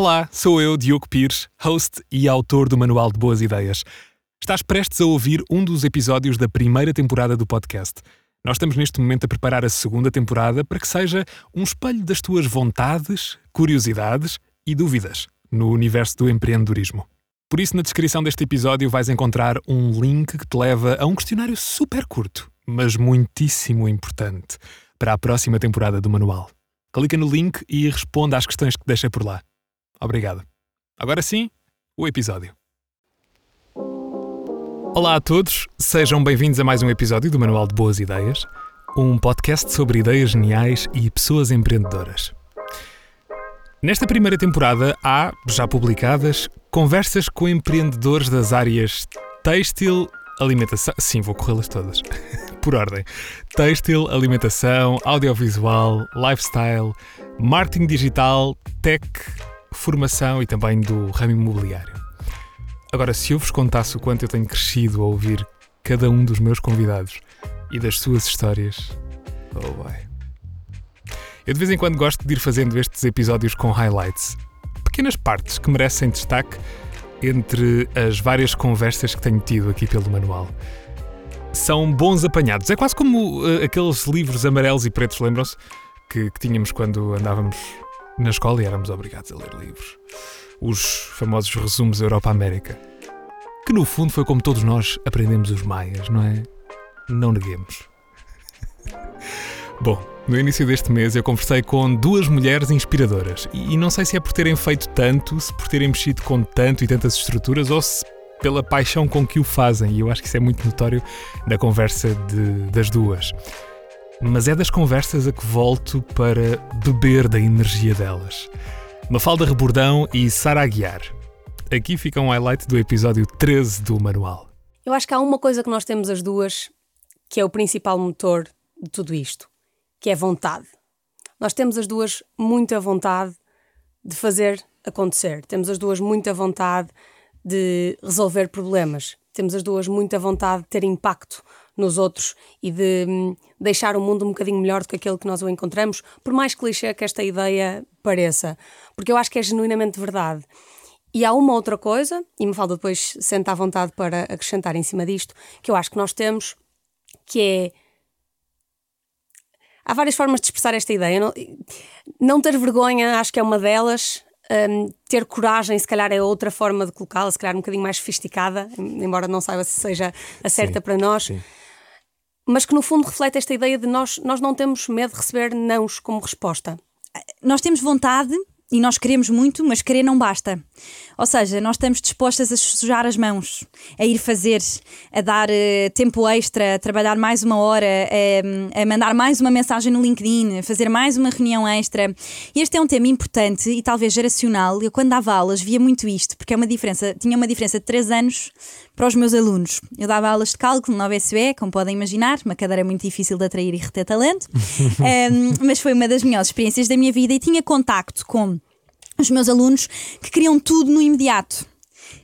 Olá, sou eu, Diogo Pires, host e autor do Manual de Boas Ideias. Estás prestes a ouvir um dos episódios da primeira temporada do podcast. Nós estamos neste momento a preparar a segunda temporada para que seja um espelho das tuas vontades, curiosidades e dúvidas no universo do empreendedorismo. Por isso, na descrição deste episódio vais encontrar um link que te leva a um questionário super curto, mas muitíssimo importante para a próxima temporada do manual. Clica no link e responda às questões que deixei por lá. Obrigado. Agora sim, o episódio. Olá a todos, sejam bem-vindos a mais um episódio do Manual de Boas Ideias, um podcast sobre ideias geniais e pessoas empreendedoras. Nesta primeira temporada há, já publicadas, conversas com empreendedores das áreas têxtil, alimentação. Sim, vou corrê-las todas. Por ordem: têxtil, alimentação, audiovisual, lifestyle, marketing digital, tech, formação e também do ramo imobiliário. Agora, se eu vos contasse o quanto eu tenho crescido a ouvir cada um dos meus convidados e das suas histórias, oh vai. Eu de vez em quando gosto de ir fazendo estes episódios com highlights, pequenas partes que merecem destaque entre as várias conversas que tenho tido aqui pelo manual. São bons apanhados. É quase como uh, aqueles livros amarelos e pretos, lembram-se? Que, que tínhamos quando andávamos na escola e éramos obrigados a ler livros. Os famosos resumos Europa-América. Que no fundo foi como todos nós aprendemos os maias, não é? Não neguemos. Bom, no início deste mês eu conversei com duas mulheres inspiradoras e não sei se é por terem feito tanto, se por terem mexido com tanto e tantas estruturas ou se pela paixão com que o fazem, e eu acho que isso é muito notório na conversa de, das duas. Mas é das conversas a que volto para beber da energia delas. Mafalda Rebordão e Sara Aguiar. Aqui fica um highlight do episódio 13 do manual. Eu acho que há uma coisa que nós temos as duas que é o principal motor de tudo isto que é vontade. Nós temos as duas muita vontade de fazer acontecer, temos as duas muita vontade de resolver problemas, temos as duas muita vontade de ter impacto nos outros e de hum, deixar o mundo um bocadinho melhor do que aquele que nós o encontramos, por mais clichê que esta ideia pareça, porque eu acho que é genuinamente verdade. E há uma outra coisa, e me falta depois sentar à vontade para acrescentar em cima disto, que eu acho que nós temos, que é há várias formas de expressar esta ideia. Não, não ter vergonha, acho que é uma delas. Um, ter coragem, se calhar, é outra forma de colocá-la, se calhar um bocadinho mais sofisticada, embora não saiba se seja a certa sim, para nós. Sim. Mas que no fundo reflete esta ideia de nós, nós não temos medo de receber nãos como resposta. Nós temos vontade e nós queremos muito, mas querer não basta. Ou seja, nós estamos dispostas a sujar as mãos, a ir fazer, a dar uh, tempo extra, a trabalhar mais uma hora, a, a, mandar mais uma mensagem no LinkedIn, a fazer mais uma reunião extra. E este é um tema importante e talvez geracional. Eu, quando dava aulas, via muito isto, porque é uma diferença, tinha uma diferença de 3 anos para os meus alunos. Eu dava aulas de cálculo na OBSE, como podem imaginar, uma cadeira muito difícil de atrair e reter talento, um, mas foi uma das melhores experiências da minha vida e tinha contacto com os meus alunos que queriam tudo no imediato.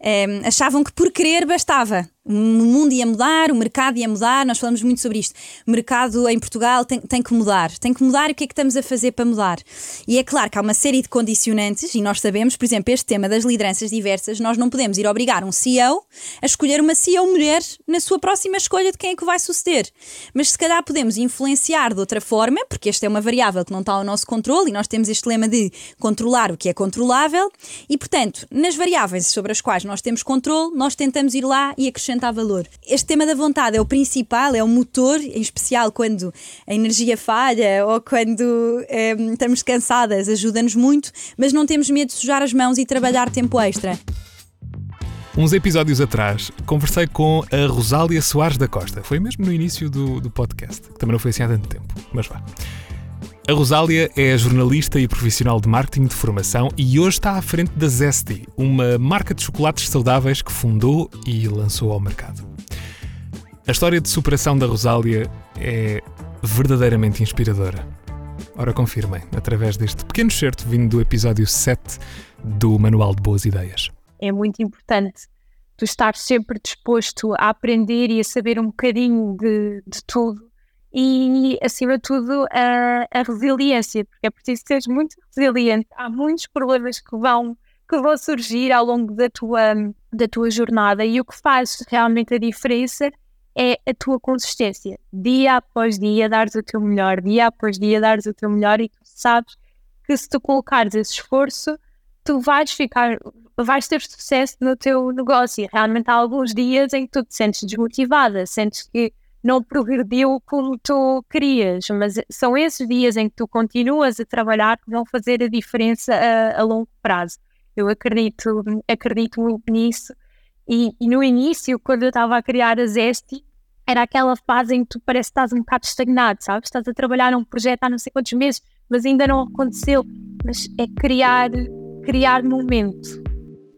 Um, achavam que por querer bastava. O mundo ia mudar, o mercado ia mudar, nós falamos muito sobre isto. O mercado em Portugal tem, tem que mudar. Tem que mudar e o que é que estamos a fazer para mudar? E é claro que há uma série de condicionantes, e nós sabemos, por exemplo, este tema das lideranças diversas, nós não podemos ir obrigar um CEO a escolher uma CEO mulher na sua próxima escolha de quem é que vai suceder. Mas se calhar podemos influenciar de outra forma, porque esta é uma variável que não está ao nosso controle, e nós temos este lema de controlar o que é controlável, e portanto, nas variáveis sobre as quais nós temos controle, nós tentamos ir lá e acrescentar acrescentar valor. Este tema da vontade é o principal, é o motor, em especial quando a energia falha ou quando é, estamos cansadas, ajuda-nos muito, mas não temos medo de sujar as mãos e trabalhar tempo extra. Uns episódios atrás, conversei com a Rosália Soares da Costa. Foi mesmo no início do, do podcast, que também não foi assim há tanto tempo, mas vá. A Rosália é jornalista e profissional de marketing de formação e hoje está à frente da Zesty, uma marca de chocolates saudáveis que fundou e lançou ao mercado. A história de superação da Rosália é verdadeiramente inspiradora. Ora, confirmem, através deste pequeno certo vindo do episódio 7 do Manual de Boas Ideias. É muito importante tu estar sempre disposto a aprender e a saber um bocadinho de, de tudo e, acima de tudo, a, a resiliência, porque é preciso ser muito resiliente. Há muitos problemas que vão, que vão surgir ao longo da tua, da tua jornada e o que faz realmente a diferença é a tua consistência. Dia após dia, dares o teu melhor, dia após dia, dares o teu melhor e tu sabes que se tu colocares esse esforço, tu vais ficar, vais ter sucesso no teu negócio. E realmente há alguns dias em que tu te sentes desmotivada, sentes que não progrediu como tu querias, mas são esses dias em que tu continuas a trabalhar que vão fazer a diferença a, a longo prazo. Eu acredito, acredito muito nisso. E, e no início, quando eu estava a criar a Zesti, era aquela fase em que tu parece que estás um bocado estagnado, sabes? Estás a trabalhar num projeto há não sei quantos meses, mas ainda não aconteceu. Mas é criar, criar momento.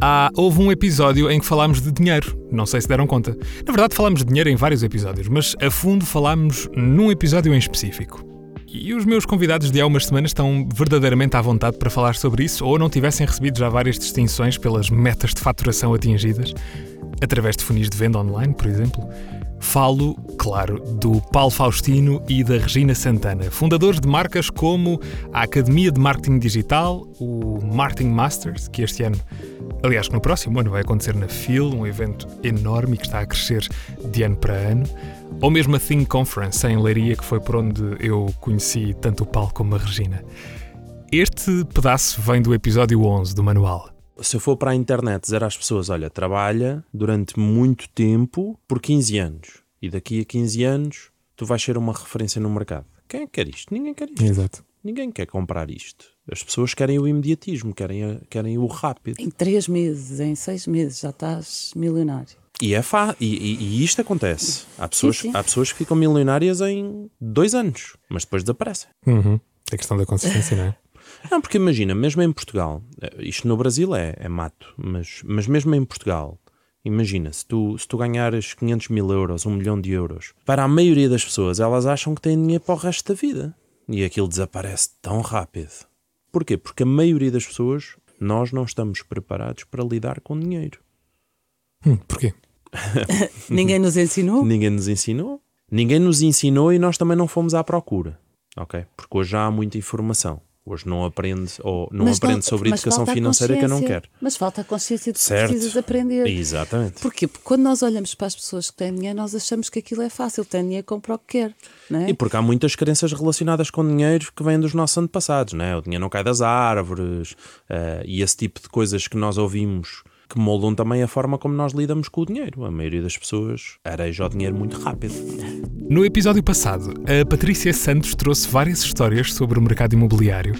Ah, houve um episódio em que falámos de dinheiro. Não sei se deram conta. Na verdade, falámos de dinheiro em vários episódios, mas a fundo falámos num episódio em específico. E os meus convidados de há umas semanas estão verdadeiramente à vontade para falar sobre isso ou não tivessem recebido já várias distinções pelas metas de faturação atingidas, através de funis de venda online, por exemplo. Falo, claro, do Paulo Faustino e da Regina Santana, fundadores de marcas como a Academia de Marketing Digital, o Marketing Masters, que este ano, aliás, que no próximo ano vai acontecer na FIL, um evento enorme que está a crescer de ano para ano, ou mesmo a Think Conference em Leiria, que foi por onde eu conheci tanto o Paulo como a Regina. Este pedaço vem do episódio 11 do manual se eu for para a internet dizer às pessoas, olha, trabalha durante muito tempo por 15 anos e daqui a 15 anos tu vais ser uma referência no mercado. Quem é que quer isto? Ninguém quer isto. Exato. Ninguém quer comprar isto. As pessoas querem o imediatismo, querem, querem o rápido. Em 3 meses, em 6 meses já estás milionário. E é fa e, e, e isto acontece. Há pessoas, sim, sim. há pessoas que ficam milionárias em dois anos, mas depois desaparecem. Uhum. É questão da consistência, não é? Não, porque imagina, mesmo em Portugal, eh, isto no Brasil é, é mato, mas, mas mesmo em Portugal, imagina, se tu, se tu ganhares 500 mil euros, 1 milhão de euros, para a maioria das pessoas, elas acham que têm dinheiro para o resto da vida. E aquilo desaparece tão rápido. Porquê? Porque a maioria das pessoas, nós não estamos preparados para lidar com dinheiro. Hum, porquê? Ninguém nos ensinou? Ninguém nos ensinou. Ninguém nos ensinou e nós também não fomos à procura. Ok? Porque hoje já há muita informação. Hoje não aprende ou não mas aprende sobre educação financeira que eu não quero. Mas falta a consciência de que certo. precisas aprender. Exatamente. Porquê? Porque quando nós olhamos para as pessoas que têm dinheiro, nós achamos que aquilo é fácil, tem dinheiro, compra o que quer. É? E porque há muitas crenças relacionadas com dinheiro que vêm dos nossos antepassados, não é? O dinheiro não cai das árvores uh, e esse tipo de coisas que nós ouvimos que moldam também a forma como nós lidamos com o dinheiro. A maioria das pessoas areja o dinheiro muito rápido. No episódio passado, a Patrícia Santos trouxe várias histórias sobre o mercado imobiliário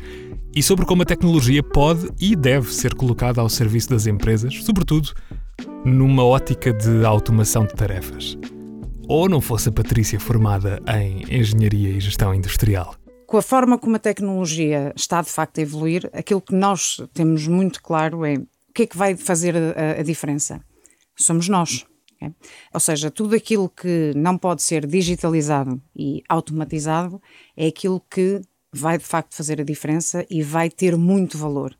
e sobre como a tecnologia pode e deve ser colocada ao serviço das empresas, sobretudo numa ótica de automação de tarefas. Ou não fosse a Patrícia formada em Engenharia e Gestão Industrial? Com a forma como a tecnologia está de facto a evoluir, aquilo que nós temos muito claro é que é que vai fazer a, a diferença? Somos nós. Okay? Ou seja, tudo aquilo que não pode ser digitalizado e automatizado é aquilo que vai de facto fazer a diferença e vai ter muito valor.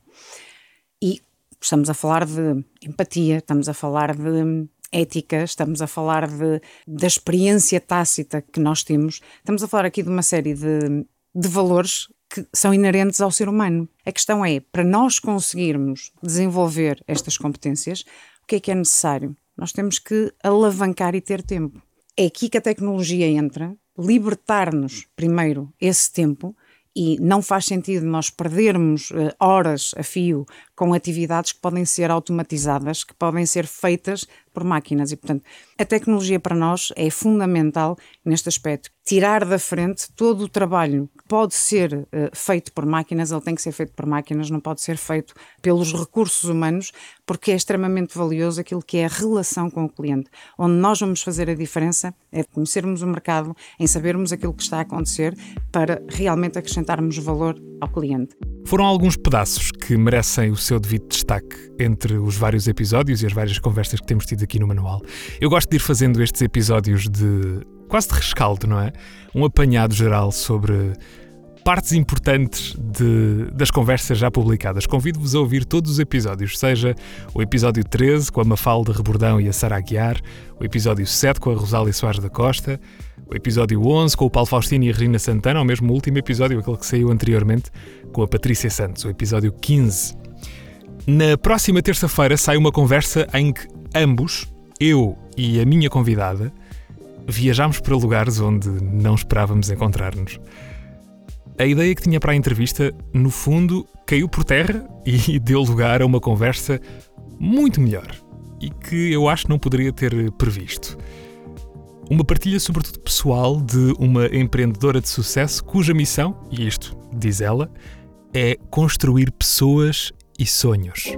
E estamos a falar de empatia, estamos a falar de ética, estamos a falar de, da experiência tácita que nós temos, estamos a falar aqui de uma série de, de valores que são inerentes ao ser humano. A questão é, para nós conseguirmos desenvolver estas competências, o que é que é necessário? Nós temos que alavancar e ter tempo. É aqui que a tecnologia entra, libertar-nos primeiro esse tempo e não faz sentido nós perdermos uh, horas a fio com atividades que podem ser automatizadas, que podem ser feitas por máquinas. E, portanto, a tecnologia para nós é fundamental neste aspecto. Tirar da frente todo o trabalho que pode ser uh, feito por máquinas, ele tem que ser feito por máquinas, não pode ser feito pelos recursos humanos, porque é extremamente valioso aquilo que é a relação com o cliente. Onde nós vamos fazer a diferença é conhecermos o mercado, em sabermos aquilo que está a acontecer, para realmente acrescentarmos valor ao cliente. Foram alguns pedaços que merecem o seu devido destaque entre os vários episódios e as várias conversas que temos tido aqui no manual. Eu gosto de ir fazendo estes episódios de quase de rescaldo, não é? Um apanhado geral sobre partes importantes de, das conversas já publicadas. Convido-vos a ouvir todos os episódios, seja o episódio 13 com a Mafalda Rebordão e a Sara Aguiar, o episódio 7 com a Rosália Soares da Costa, o episódio 11 com o Paulo Faustino e a Regina Santana, ou mesmo o último episódio, aquele que saiu anteriormente, com a Patrícia Santos, o episódio 15. Na próxima terça-feira sai uma conversa em que ambos, eu e a minha convidada, viajámos para lugares onde não esperávamos encontrar-nos. A ideia que tinha para a entrevista, no fundo, caiu por terra e deu lugar a uma conversa muito melhor e que eu acho não poderia ter previsto. Uma partilha, sobretudo pessoal, de uma empreendedora de sucesso cuja missão, e isto diz ela, é construir pessoas e sonhos.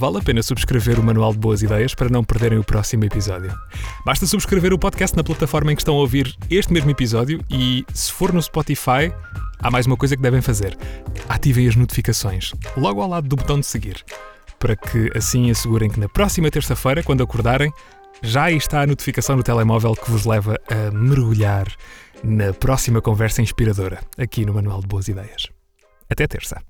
Vale a pena subscrever o Manual de Boas Ideias para não perderem o próximo episódio. Basta subscrever o podcast na plataforma em que estão a ouvir este mesmo episódio e, se for no Spotify, há mais uma coisa que devem fazer: ativem as notificações, logo ao lado do botão de seguir, para que assim assegurem que na próxima terça-feira, quando acordarem, já está a notificação no telemóvel que vos leva a mergulhar na próxima conversa inspiradora aqui no Manual de Boas Ideias. Até terça.